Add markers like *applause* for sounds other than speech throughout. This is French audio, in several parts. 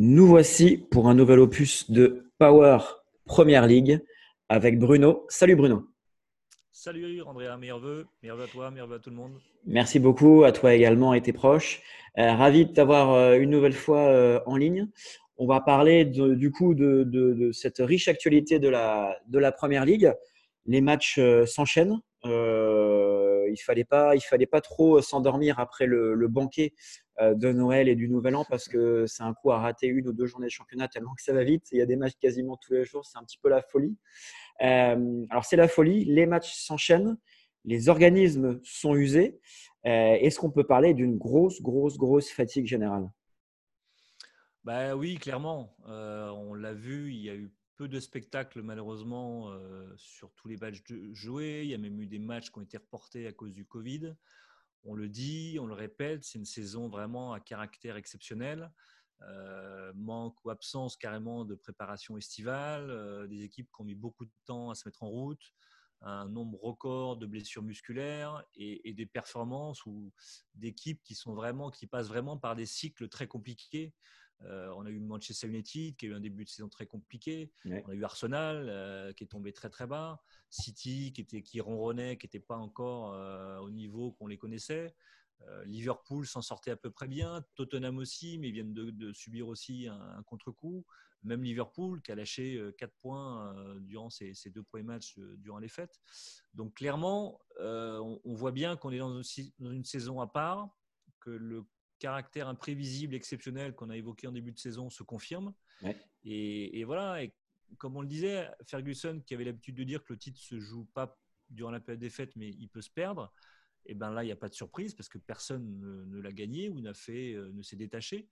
Nous voici pour un nouvel opus de Power Première League avec Bruno. Salut Bruno. Salut Andrea, meilleurs vœux, meilleurs vœux à toi, meilleurs vœux à tout le monde. Merci beaucoup à toi également et tes proches. Euh, ravi de t'avoir euh, une nouvelle fois euh, en ligne. On va parler du coup de, cette riche actualité de la, de la Première Ligue. Les matchs s'enchaînent. il fallait pas, il fallait pas trop s'endormir après le, le banquet de Noël et du Nouvel An parce que c'est un coup à rater une ou deux journées de championnat tellement que ça va vite. Il y a des matchs quasiment tous les jours, c'est un petit peu la folie. Euh, alors c'est la folie, les matchs s'enchaînent, les organismes sont usés. Euh, est-ce qu'on peut parler d'une grosse, grosse, grosse fatigue générale? Bah oui, clairement. on l'a vu, il y a eu peu de spectacles malheureusement sur tous les matchs joués. Il y a même eu des matchs qui ont été reportés à cause du Covid on le dit, on le répète, c'est une saison vraiment à caractère exceptionnel. Euh, manque ou absence carrément de préparation estivale, euh, des équipes qui ont mis beaucoup de temps à se mettre en route, un nombre record de blessures musculaires et, des performances ou d'équipes qui sont vraiment qui passent vraiment par des cycles très compliqués. Euh, on a eu Manchester United qui a eu un début de saison très compliqué. On a eu Arsenal qui est tombé très très bas. City qui, était, qui ronronnait, qui n'était pas encore euh, au niveau qu'on les connaissait. Euh, Liverpool s'en sortait à peu près bien, Tottenham aussi, mais ils viennent de, subir aussi un, contre-coup. Même Liverpool qui a lâché 4 euh, points durant ses, deux premiers matchs durant les fêtes. Donc clairement, on, voit bien qu'on est dans une, saison à part, que le caractère imprévisible, exceptionnel qu'on a évoqué en début de saison se confirme. Et, et, voilà, et comme on le disait, Ferguson, qui avait l'habitude de dire que le titre se joue pas durant la période des fêtes, mais il peut se perdre. Et ben là, il n'y a pas de surprise parce que personne ne, l'a gagné ou n'a fait, euh, ne s'est détaché.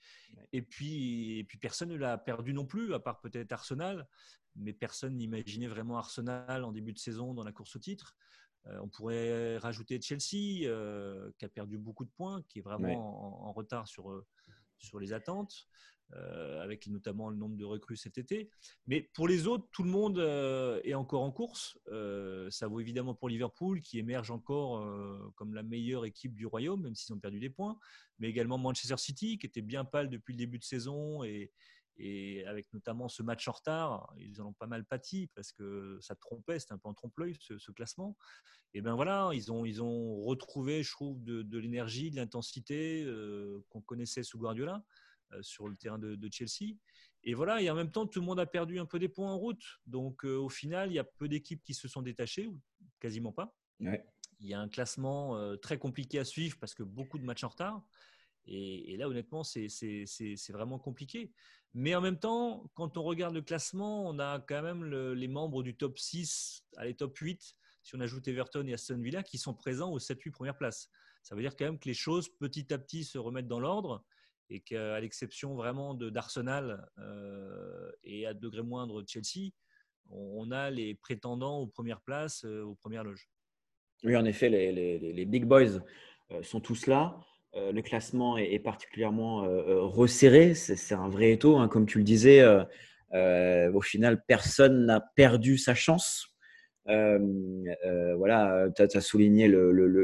Et puis, et puis personne ne l'a perdu non plus, à part peut-être Arsenal. Mais personne n'imaginait vraiment Arsenal en début de saison dans la course au titre. Euh, on pourrait rajouter Chelsea, euh, qui a perdu beaucoup de points, qui est vraiment en, retard sur, sur les attentes. Euh, avec notamment le nombre de recrues cet été. Mais pour les autres, tout le monde euh, est encore en course. Euh, ça vaut évidemment pour Liverpool, qui émerge encore comme la meilleure équipe du royaume, même s'ils ont perdu des points. Mais également Manchester City, qui était bien pâle depuis le début de saison et, avec notamment ce match en retard, ils en ont pas mal pâti parce que ça trompait, c'était un peu en trompe-l'œil ce, classement. Et ben voilà, ils ont, ils ont retrouvé, je trouve, de, de l'énergie, de l'intensité qu'on connaissait sous Guardiola. Euh, sur le terrain de, Chelsea. Et voilà, et en même temps, tout le monde a perdu un peu des points en route. Donc, euh, au final, il y a peu d'équipes qui se sont détachées, ou quasiment pas. Il y a un classement euh, très compliqué à suivre parce que beaucoup de matchs en retard. Et, là, honnêtement, c'est vraiment compliqué. Mais en même temps, quand on regarde le classement, on a quand même les membres du top 6, les top 8, si on ajoute Everton et Aston Villa, qui sont présents aux 7-8 premières places. Ça veut dire quand même que les choses, petit à petit, se remettent dans l'ordre et qu'à l'exception vraiment d'Arsenal euh, et à degré moindre Chelsea, on, a les prétendants aux premières places, euh, aux premières loges. Oui, en effet, les, les, big boys euh, sont tous là. Le classement est, particulièrement resserré. C'est un vrai étau. Hein. Comme tu le disais, au final, personne n'a perdu sa chance euh, euh, voilà, tu as, souligné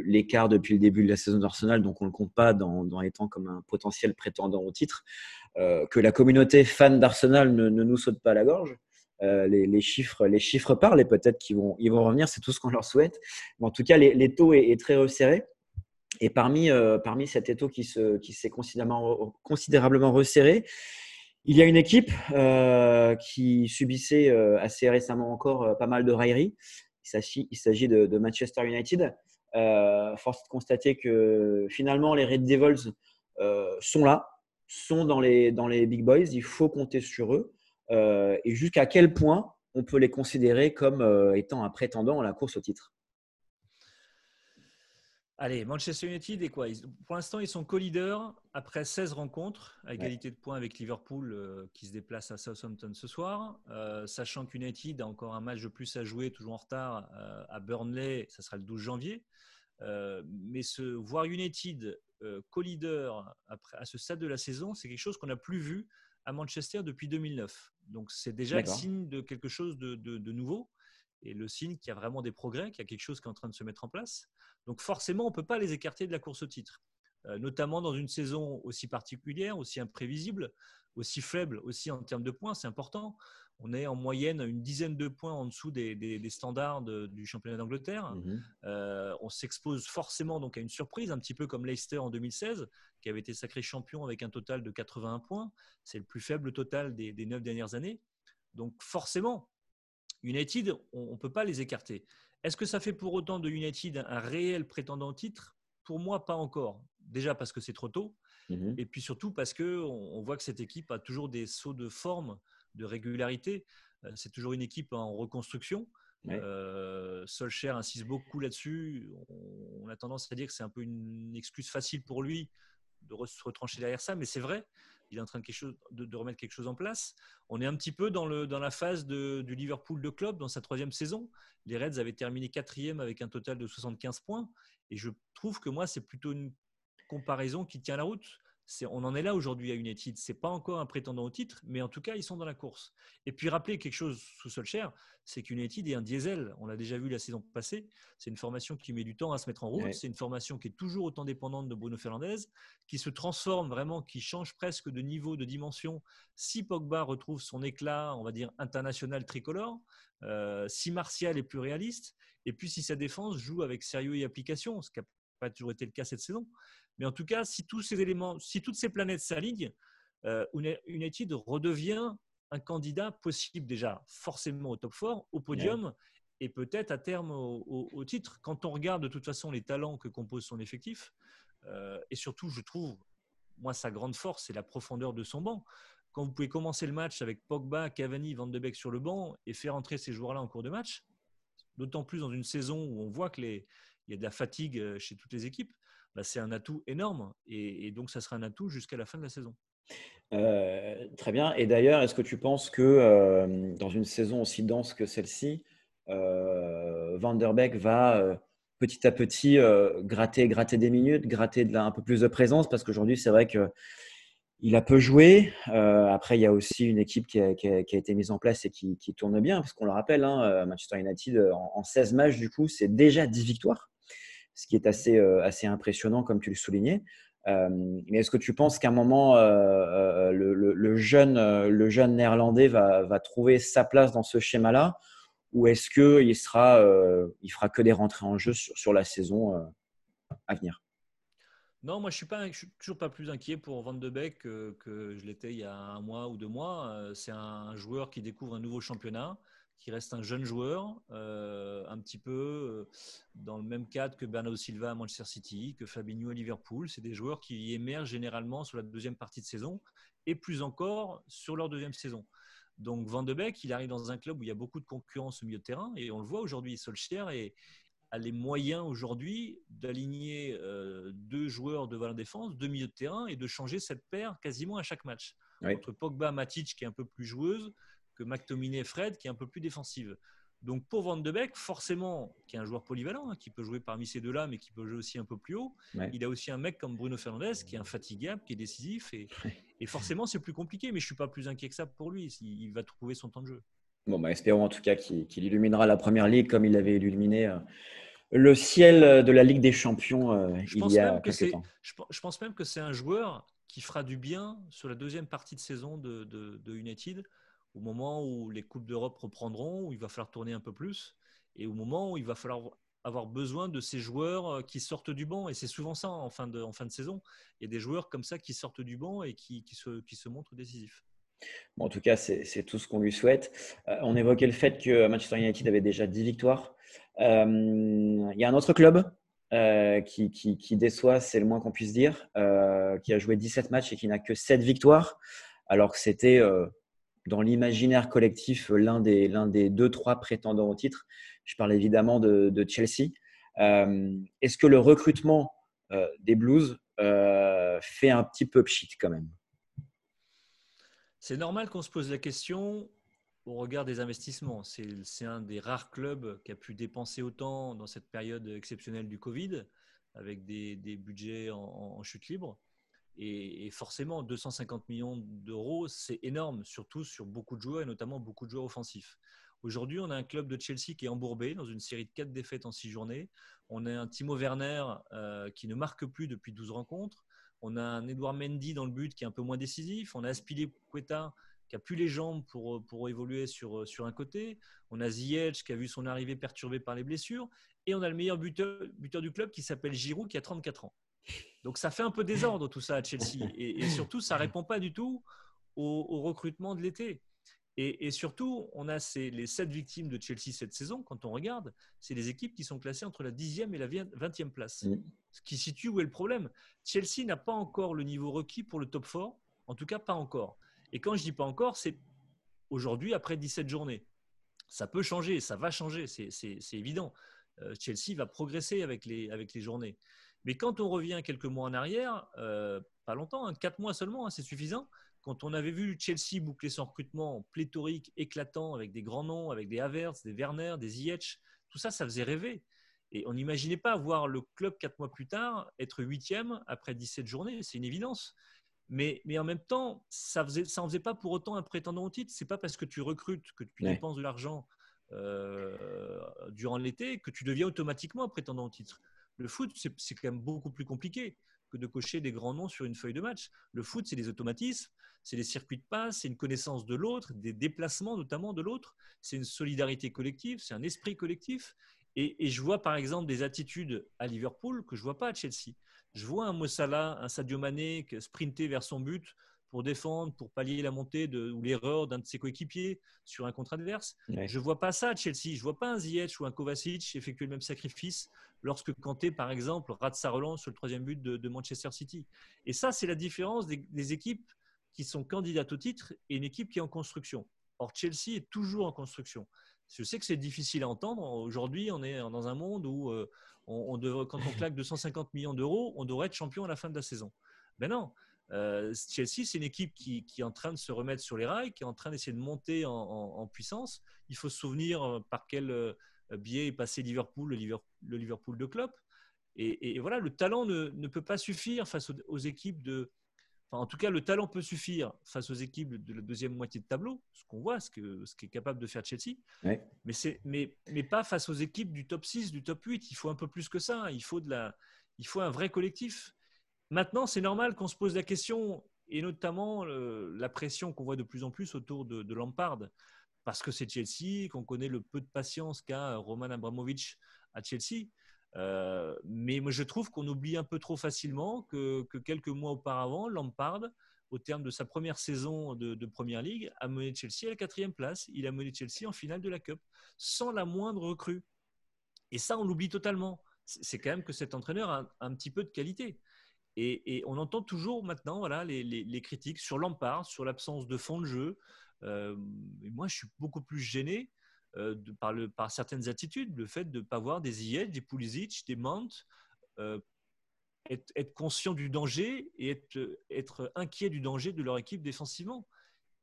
l'écart depuis le début de la saison d'Arsenal, donc on ne le compte pas dans, les temps comme un potentiel prétendant au titre. Euh, que la communauté fan d'Arsenal ne, nous saute pas à la gorge. les, chiffres, les chiffres parlent et peut-être qu'ils vont, vont revenir, c'est tout ce qu'on leur souhaite. Mais en tout cas, les, est, très resserré. Et parmi, parmi cet étau qui s'est considérablement, considérablement resserré, il y a une équipe euh, qui subissait euh, assez récemment encore euh, pas mal de railleries. Il s'agit de, de, Manchester United. force de constater que finalement les Red Devils sont là, sont dans les, dans les big boys. Il faut compter sur eux. et jusqu'à quel point on peut les considérer comme étant un prétendant à la course au titre? Allez, Manchester United et quoi Pour l'instant, ils sont co-leaders après 16 rencontres, à égalité de points avec Liverpool euh, qui se déplace à Southampton ce soir. Euh, sachant qu'United a encore un match de plus à jouer, toujours en retard, euh, à Burnley, ça sera le 12 janvier. mais ce, voir United co-leader à ce stade de la saison, c'est quelque chose qu'on n'a plus vu à Manchester depuis 2009. Donc c'est déjà le signe de quelque chose de, de nouveau et le signe qu'il y a vraiment des progrès, qu'il y a quelque chose qui est en train de se mettre en place. Donc forcément, on ne peut pas les écarter de la course au titre. notamment dans une saison aussi particulière, aussi imprévisible, aussi faible aussi en termes de points. C'est important on est en moyenne une dizaine de points en dessous des, standards du championnat d'Angleterre. Mhm. Euh, on s'expose forcément donc à une surprise, un petit peu comme Leicester en 2016, qui avait été sacré champion avec un total de 81 points. C'est le plus faible total des, neuf dernières années. Donc forcément, United, on ne peut pas les écarter. Est-ce que ça fait pour autant de United un réel prétendant au titre? Pour moi, pas encore. Déjà parce que c'est trop tôt. Mhm. Et puis surtout parce qu'on on voit que cette équipe a toujours des sauts de forme de régularité. Euh, c'est toujours une équipe en reconstruction. Euh, Solskjaer insiste beaucoup là-dessus. On, a tendance à dire que c'est un peu une excuse facile pour lui de se retrancher derrière ça, mais c'est vrai. Il est en train de, remettre quelque chose en place. On est un petit peu dans, la phase du Liverpool de club dans sa troisième saison. Les Reds avaient terminé quatrième avec un total de 75 points. Et je trouve que moi, c'est plutôt une comparaison qui tient la route on en est là aujourd'hui à United. C'est pas encore un prétendant au titre, mais en tout cas, ils sont dans la course. Et puis, rappeler quelque chose sous Solskjaer, c'est qu'United est un diesel. On l'a déjà vu la saison passée. C'est une formation qui met du temps à se mettre en route. C'est une formation qui est toujours autant dépendante de Bruno Fernandez, qui se transforme vraiment, qui change presque de niveau, de dimension. Si Pogba retrouve son éclat, on va dire international tricolore, euh, si Martial est plus réaliste, et puis si sa défense joue avec sérieux et application, ce pas toujours été le cas cette saison. Mais en tout cas, si tous ces éléments, si toutes ces planètes s'alignent, euh, United redevient un candidat possible déjà forcément au top 4, au podium et peut-être à terme au, titre. Quand on regarde de toute façon les talents que compose son effectif, euh, et surtout, je trouve, moi, sa grande force, c'est la profondeur de son banc. Quand vous pouvez commencer le match avec Pogba, Cavani, Van de Beek sur le banc et faire entrer ces joueurs-là en cours de match, d'autant plus dans une saison où on voit qu'il y a de la fatigue euh, chez toutes les équipes, bah, c'est un atout énorme. Et, donc, ça sera un atout jusqu'à la fin de la saison. Euh, très bien. Et d'ailleurs, est-ce que tu penses que euh, dans une saison aussi dense que celle-ci, euh, Van der Beek va petit à petit gratter, gratter des minutes, gratter de un peu plus de présence? Parce qu'aujourd'hui, c'est vrai que il a peu joué. après, il y a aussi une équipe qui a, été mise en place et qui, tourne bien, parce qu'on le rappelle, hein, Manchester United, en, en, 16 matchs, du coup, c'est déjà 10 victoires ce qui est assez, euh, assez impressionnant, comme tu le soulignais. Euh, mais est-ce que tu penses qu'à un moment, euh, le, jeune, le jeune néerlandais va, trouver sa place dans ce schéma-là? Ou est-ce qu'il sera, il fera que des rentrées en jeu sur la saison à venir? Non, moi je suis pas, suis toujours pas plus inquiet pour Van de Beek que, je l'étais il y a un mois ou deux mois. C'est un joueur qui découvre un nouveau championnat qui reste un jeune joueur, euh, un petit peu euh, dans le même cadre que Bernardo Silva à Manchester City, que Fabinho à Liverpool. C'est des joueurs qui émergent généralement sur la deuxième partie de saison et plus encore sur leur deuxième saison. Donc Van de Beek, il arrive dans un club où il y a beaucoup de concurrence au milieu de terrain et on le voit aujourd'hui. Solskjaer a les moyens aujourd'hui d'aligner euh, deux joueurs devant la défense, deux milieux de terrain et de changer cette paire quasiment à chaque match. Entre Pogba, Matic qui est un peu plus joueuse, que McTominay Fred, qui est un peu plus défensive. Donc pour Van de Beek, forcément, qui est un joueur polyvalent, hein, qui peut jouer parmi ces deux-là, mais qui peut jouer aussi un peu plus haut, il a aussi un mec comme Bruno Fernandez, qui est infatigable, qui est décisif, et, et forcément c'est plus compliqué, mais je suis pas plus inquiet que ça pour lui, il va trouver son temps de jeu. Bon, bah, espérons en tout cas qu'il illuminera la Première Ligue comme il avait illuminé euh, le ciel de la Ligue des Champions euh, il y a quelques temps. Je, pense même que c'est un joueur qui fera du bien sur la deuxième partie de saison de, de, de United, au moment où les Coupes d'Europe reprendront, où il va falloir tourner un peu plus, et au moment où il va falloir avoir besoin de ces joueurs euh, qui sortent du banc. Et c'est souvent ça en fin, de, en fin de saison. Il y a des joueurs comme ça qui sortent du banc et qui, qui, se, qui se montrent décisifs. En tout cas, c'est tout ce qu'on lui souhaite. Euh, on évoquait le fait que Manchester United avait déjà 10 victoires. Euh, il y a un autre club qui, qui, déçoit, c'est le moins qu'on puisse dire, qui a joué 17 matchs et qui n'a que 7 victoires, alors que c'était dans l'imaginaire collectif l'un des, l'un des deux, trois prétendants au titre. Je parle évidemment de, Chelsea. Euh, est-ce que le recrutement euh, des Blues euh, fait un petit peu pchit quand même? C'est normal qu'on se pose la question au regard des investissements. C'est, un des rares clubs qui a pu dépenser autant dans cette période exceptionnelle du Covid, avec des, budgets en chute libre. Et, forcément, 250 millions d'euros, c'est énorme, surtout sur beaucoup de joueurs et notamment beaucoup de joueurs offensifs. Aujourd'hui, on a un club de Chelsea qui est embourbé dans une série de quatre défaites en six journées. On a un Timo Werner euh, qui ne marque plus depuis 12 rencontres. On a un Edouard Mendy dans le but qui est un peu moins décisif. On a Aspili Quetta qui a plus les jambes pour, pour évoluer sur, sur un côté. On a Ziyech qui a vu son arrivée perturbée par les blessures. Et on a le meilleur buteur, buteur du club qui s'appelle Giroud qui a 34 ans. Donc ça fait un peu désordre tout ça à Chelsea. Et, surtout, ça répond pas du tout au, recrutement de l'été. Et, surtout, on a ces, les sept victimes de Chelsea cette saison, quand on regarde, c'est les équipes qui sont classées entre la 10e et la 20e place. Ce qui situe où est le problème. Chelsea n'a pas encore le niveau requis pour le top 4, en tout cas pas encore. Et quand je dis pas encore, c'est aujourd'hui, après 17 journées. Ça peut changer, ça va changer, c'est évident. Euh, Chelsea va progresser avec les, avec les journées. Mais quand on revient quelques mois en arrière, euh, pas longtemps, hein, quatre mois seulement, hein, c'est suffisant. Quand on avait vu Chelsea boucler son recrutement pléthorique, éclatant, avec des grands noms, avec des Havertz, des Werner, des Ziyech, tout ça, ça faisait rêver. Et on n'imaginait pas voir le club quatre mois plus tard être huitième après 17 journées. C'est une évidence. Mais, mais, en même temps, ça n'en ça faisait pas pour autant un prétendant au titre. C'est pas parce que tu recrutes, que tu dépenses de l'argent euh, durant l'été que tu deviens automatiquement un prétendant au titre. Le foot, c'est quand même beaucoup plus compliqué que de cocher des grands noms sur une feuille de match. Le foot, c'est des automatismes, c'est des circuits de passe, c'est une connaissance de l'autre, des déplacements notamment de l'autre, c'est une solidarité collective, c'est un esprit collectif. Et, je vois par exemple des attitudes à Liverpool que je vois pas à Chelsea. Je vois un Mossala, un Sadio Mané sprinter vers son but pour défendre, pour pallier la montée de, ou l'erreur d'un de ses coéquipiers sur un contre adverse. Je ne vois pas ça à Chelsea. Je vois pas un Ziyech ou un Kovacic effectuer le même sacrifice lorsque Kanté, par exemple, rate sa relance sur le troisième but de, Manchester City. Et ça, c'est la différence des, équipes qui sont candidates au titre et une équipe qui est en construction. Or, Chelsea est toujours en construction. Je sais que c'est difficile à entendre. Aujourd'hui, on est dans un monde où euh, on, quand on claque *laughs* 250 millions d'euros, on devrait être champion à la fin de la saison. Mais ben non, euh, Chelsea, c'est une équipe qui, est en train de se remettre sur les rails, qui est en train d'essayer de monter en, puissance. Il faut se souvenir euh, par quel euh, biais est passé Liverpool, le Liverpool, de Klopp. Et, voilà, le talent ne, peut pas suffire face aux, équipes de. en tout cas, le talent peut suffire face aux équipes de la deuxième moitié de tableau, ce qu'on voit, ce qu'est ce capable de faire Chelsea. Mais, mais, mais pas face aux équipes du top 6, du top 8. Il faut un peu plus que ça. Il faut, de la, il faut un vrai collectif. Maintenant, c'est normal qu'on se pose la question, et notamment la pression qu'on voit de plus en plus autour de, Lampard, parce que c'est Chelsea, qu'on connaît le peu de patience qu'a Roman Abramovich à Chelsea. Euh, mais moi, je trouve qu'on oublie un peu trop facilement que, quelques mois auparavant, Lampard, au terme de sa première saison de, de, Première Ligue, a mené Chelsea à la quatrième place. Il a mené Chelsea en finale de la Cup, sans la moindre recrue. Et ça, on l'oublie totalement. C'est quand même que cet entraîneur a un petit peu de qualité. Et, on entend toujours maintenant voilà, les, critiques sur l'empare, sur l'absence de fond de jeu. Euh, moi, je suis beaucoup plus gêné euh, par, certaines attitudes, le fait de ne pas voir des Ziyech, des Pulisic, des Mount, euh, être, être, conscient du danger et être, être, inquiet du danger de leur équipe défensivement.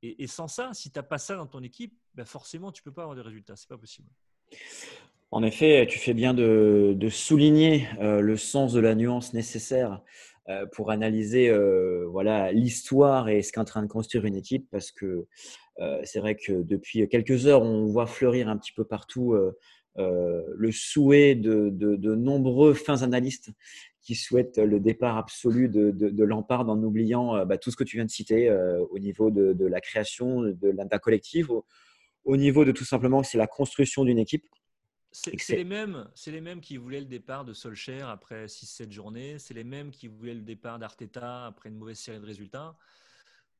Et, sans ça, si tu n'as pas ça dans ton équipe, ben forcément, tu ne peux pas avoir des résultats. Ce n'est pas possible. En effet, tu fais bien de, souligner le sens de la nuance nécessaire euh, pour analyser euh, voilà l'histoire et ce qu'est en train de construire une équipe parce que euh, c'est vrai que depuis quelques heures on voit fleurir un petit peu partout le souhait de, de, nombreux fins analystes qui souhaitent le départ absolu de, de, Lampard en oubliant bah, tout ce que tu viens de citer au niveau de, la création de d'un collectif, au, au, niveau de tout simplement c'est la construction d'une équipe. C'est les, mêmes, les mêmes qui voulaient le départ de Solskjaer après 6-7 journées. C'est les mêmes qui voulaient le départ d'Arteta après une mauvaise série de résultats.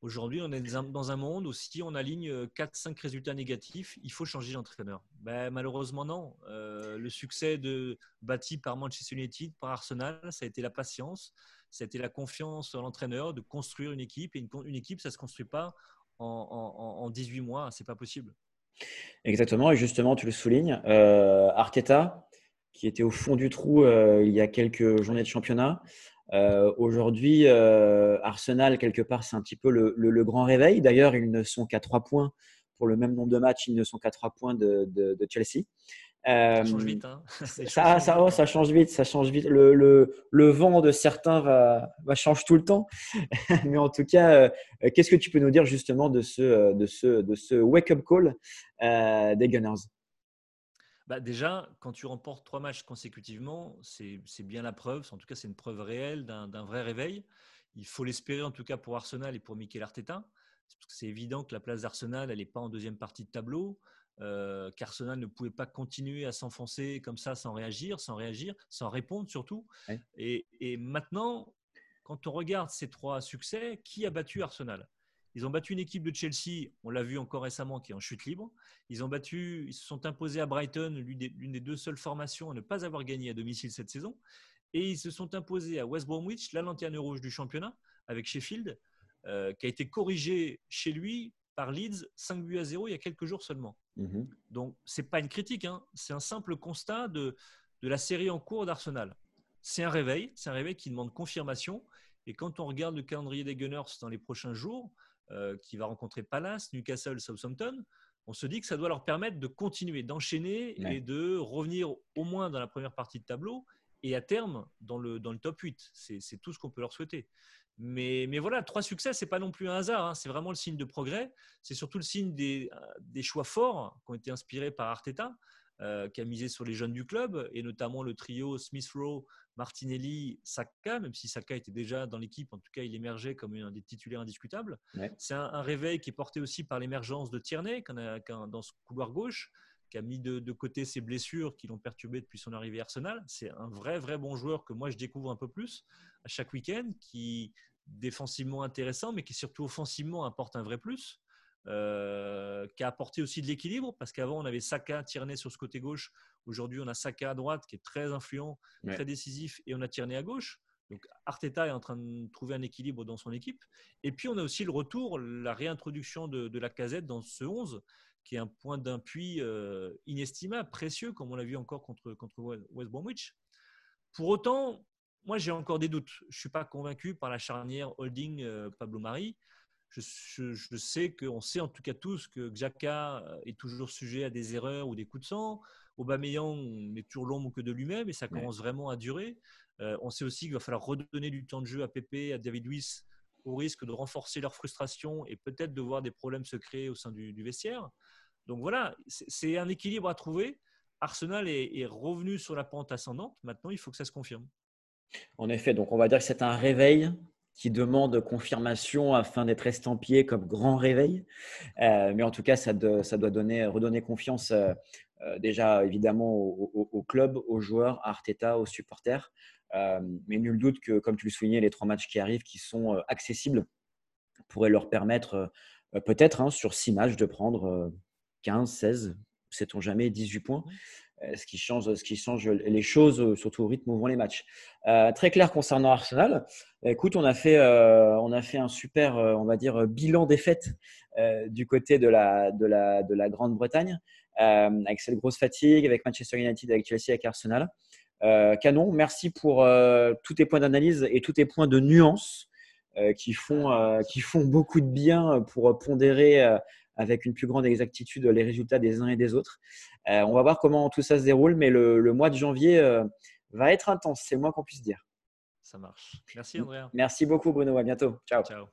Aujourd'hui, on est dans un monde où si on aligne 4-5 résultats négatifs, il faut changer d'entraîneur. Ben, malheureusement, non. Euh, le succès de, bâti par Manchester United, par Arsenal, ça a été la patience, ça a été la confiance en l'entraîneur de construire une équipe. Et une, équipe, ça ne se construit pas en, en, en 18 mois. Ce n'est pas possible. Exactement, et justement, tu le soulignes, euh, Arteta, qui était au fond du trou euh, il y a quelques journées de championnat. Euh, aujourd'hui, Arsenal, quelque part, c'est un petit peu le, grand réveil. D'ailleurs, ils ne sont qu'à trois points pour le même nombre de matchs, ils ne sont qu'à trois points de, Chelsea. Ça change vite. Hein. *laughs* ça, ça, oh, ça, change vite. Ça change vite. Le, le, le vent de certains va, va changer tout le temps. *laughs* Mais en tout cas, qu'est-ce que tu peux nous dire justement de ce, de ce, de ce wake-up call des Gunners? Bah déjà, quand tu remportes trois matchs consécutivement, c'est bien la preuve, en tout cas c'est une preuve réelle d'un vrai réveil. Il faut l'espérer en tout cas pour Arsenal et pour Mikel Arteta. C'est évident que la place d'Arsenal, elle n'est pas en deuxième partie de tableau, euh, qu'Arsenal ne pouvait pas continuer à s'enfoncer comme ça sans réagir, sans réagir, sans répondre surtout. Et, et, maintenant, quand on regarde ces trois succès, qui a battu Arsenal? Ils ont battu une équipe de Chelsea, on l'a vu encore récemment, qui est en chute libre. Ils ont battu, ils se sont imposés à Brighton, l'une des, deux seules formations à ne pas avoir gagné à domicile cette saison. Et ils se sont imposés à West Bromwich, la lanterne rouge du championnat, avec Sheffield, euh, qui a été corrigé chez lui par Leeds 5 buts à 0 il y a quelques jours seulement. Mhm. Donc, ce n'est pas une critique, hein. c'est un simple constat de, de la série en cours d'Arsenal. C'est un réveil, c'est un réveil qui demande confirmation. Et quand on regarde le calendrier des Gunners dans les prochains jours, euh, qui va rencontrer Palace, Newcastle, Southampton, on se dit que ça doit leur permettre de continuer, d'enchaîner et de revenir au moins dans la première partie de tableau et à terme dans le, dans le top 8. C'est tout ce qu'on peut leur souhaiter. Mais, mais, voilà, trois succès, c'est pas non plus un hasard. Hein. C'est vraiment le signe de progrès. C'est surtout le signe des, des, choix forts qui ont été inspirés par Arteta, euh, qui a misé sur les jeunes du club, et notamment le trio Smith-Rowe, Martinelli, Saka, même si Saka était déjà dans l'équipe, en tout cas il émergeait comme un des titulaires indiscutables. C'est un, réveil qui est porté aussi par l'émergence de Tierney dans ce couloir gauche, qui a mis de, côté ses blessures qui l'ont perturbé depuis son arrivée à Arsenal. C'est un vrai, vrai bon joueur que moi je découvre un peu plus à chaque week-end, qui défensivement intéressant, mais qui surtout offensivement apporte un vrai plus. Euh, qui a apporté aussi de l'équilibre parce qu'avant on avait Saka, Tierney sur ce côté gauche. Aujourd'hui on a Saka à droite qui est très influent, très décisif et on a Tierney à gauche. Donc Arteta est en train de trouver un équilibre dans son équipe. Et puis on a aussi le retour, la réintroduction de, la casette dans ce 11 qui est un point d'appui euh, inestimable, précieux, comme on l'a vu encore contre, contre West Bromwich. Pour autant, moi j'ai encore des doutes. Je ne suis pas convaincu par la charnière Holding-Pablo euh, Mari je, sais qu'on sait en tout cas tous que Xhaka euh, est toujours sujet à des erreurs ou des coups de sang. Aubameyang n'est toujours l'ombre que de lui-même et ça commence vraiment à durer. Euh, on sait aussi qu'il va falloir redonner du temps de jeu à Pépé, à David Luiz, au risque de renforcer leur frustration et peut-être de voir des problèmes se créer au sein du, vestiaire. Donc voilà, c'est un équilibre à trouver. Arsenal est, revenu sur la pente ascendante. Maintenant, il faut que ça se confirme. En effet, donc on va dire que c'est un réveil qui demande confirmation afin d'être estampillé comme grand réveil. Euh, mais en tout cas, ça, ça, doit donner, redonner confiance euh, euh, déjà évidemment au, club, aux joueurs, à Arteta, aux supporters. mais nul doute que, comme tu le soulignais, les trois matchs qui arrivent, qui sont accessibles, pourraient leur permettre peut-être hein, sur six matchs de prendre 15, 16, sait-on jamais, 18 points. Euh, ce qui change, ce qui change les choses, euh, surtout au rythme où vont les matchs. Euh, très clair concernant Arsenal. Écoute, on a fait, on a fait un super, on va dire, bilan des fêtes du côté de la, de la, de la Grande-Bretagne, avec cette grosse fatigue, avec Manchester United, avec Chelsea, avec Arsenal. canon, merci pour tous tes points d'analyse et tous tes points de nuance qui, font, qui font beaucoup de bien pour pondérer avec une plus grande exactitude les résultats des uns et des autres. Euh, on va voir comment tout ça se déroule, mais le, mois de janvier euh, va être intense, c'est le moins qu'on puisse dire. Ça marche. Merci Andrea. Merci beaucoup Bruno, à bientôt. Ciao. Ciao.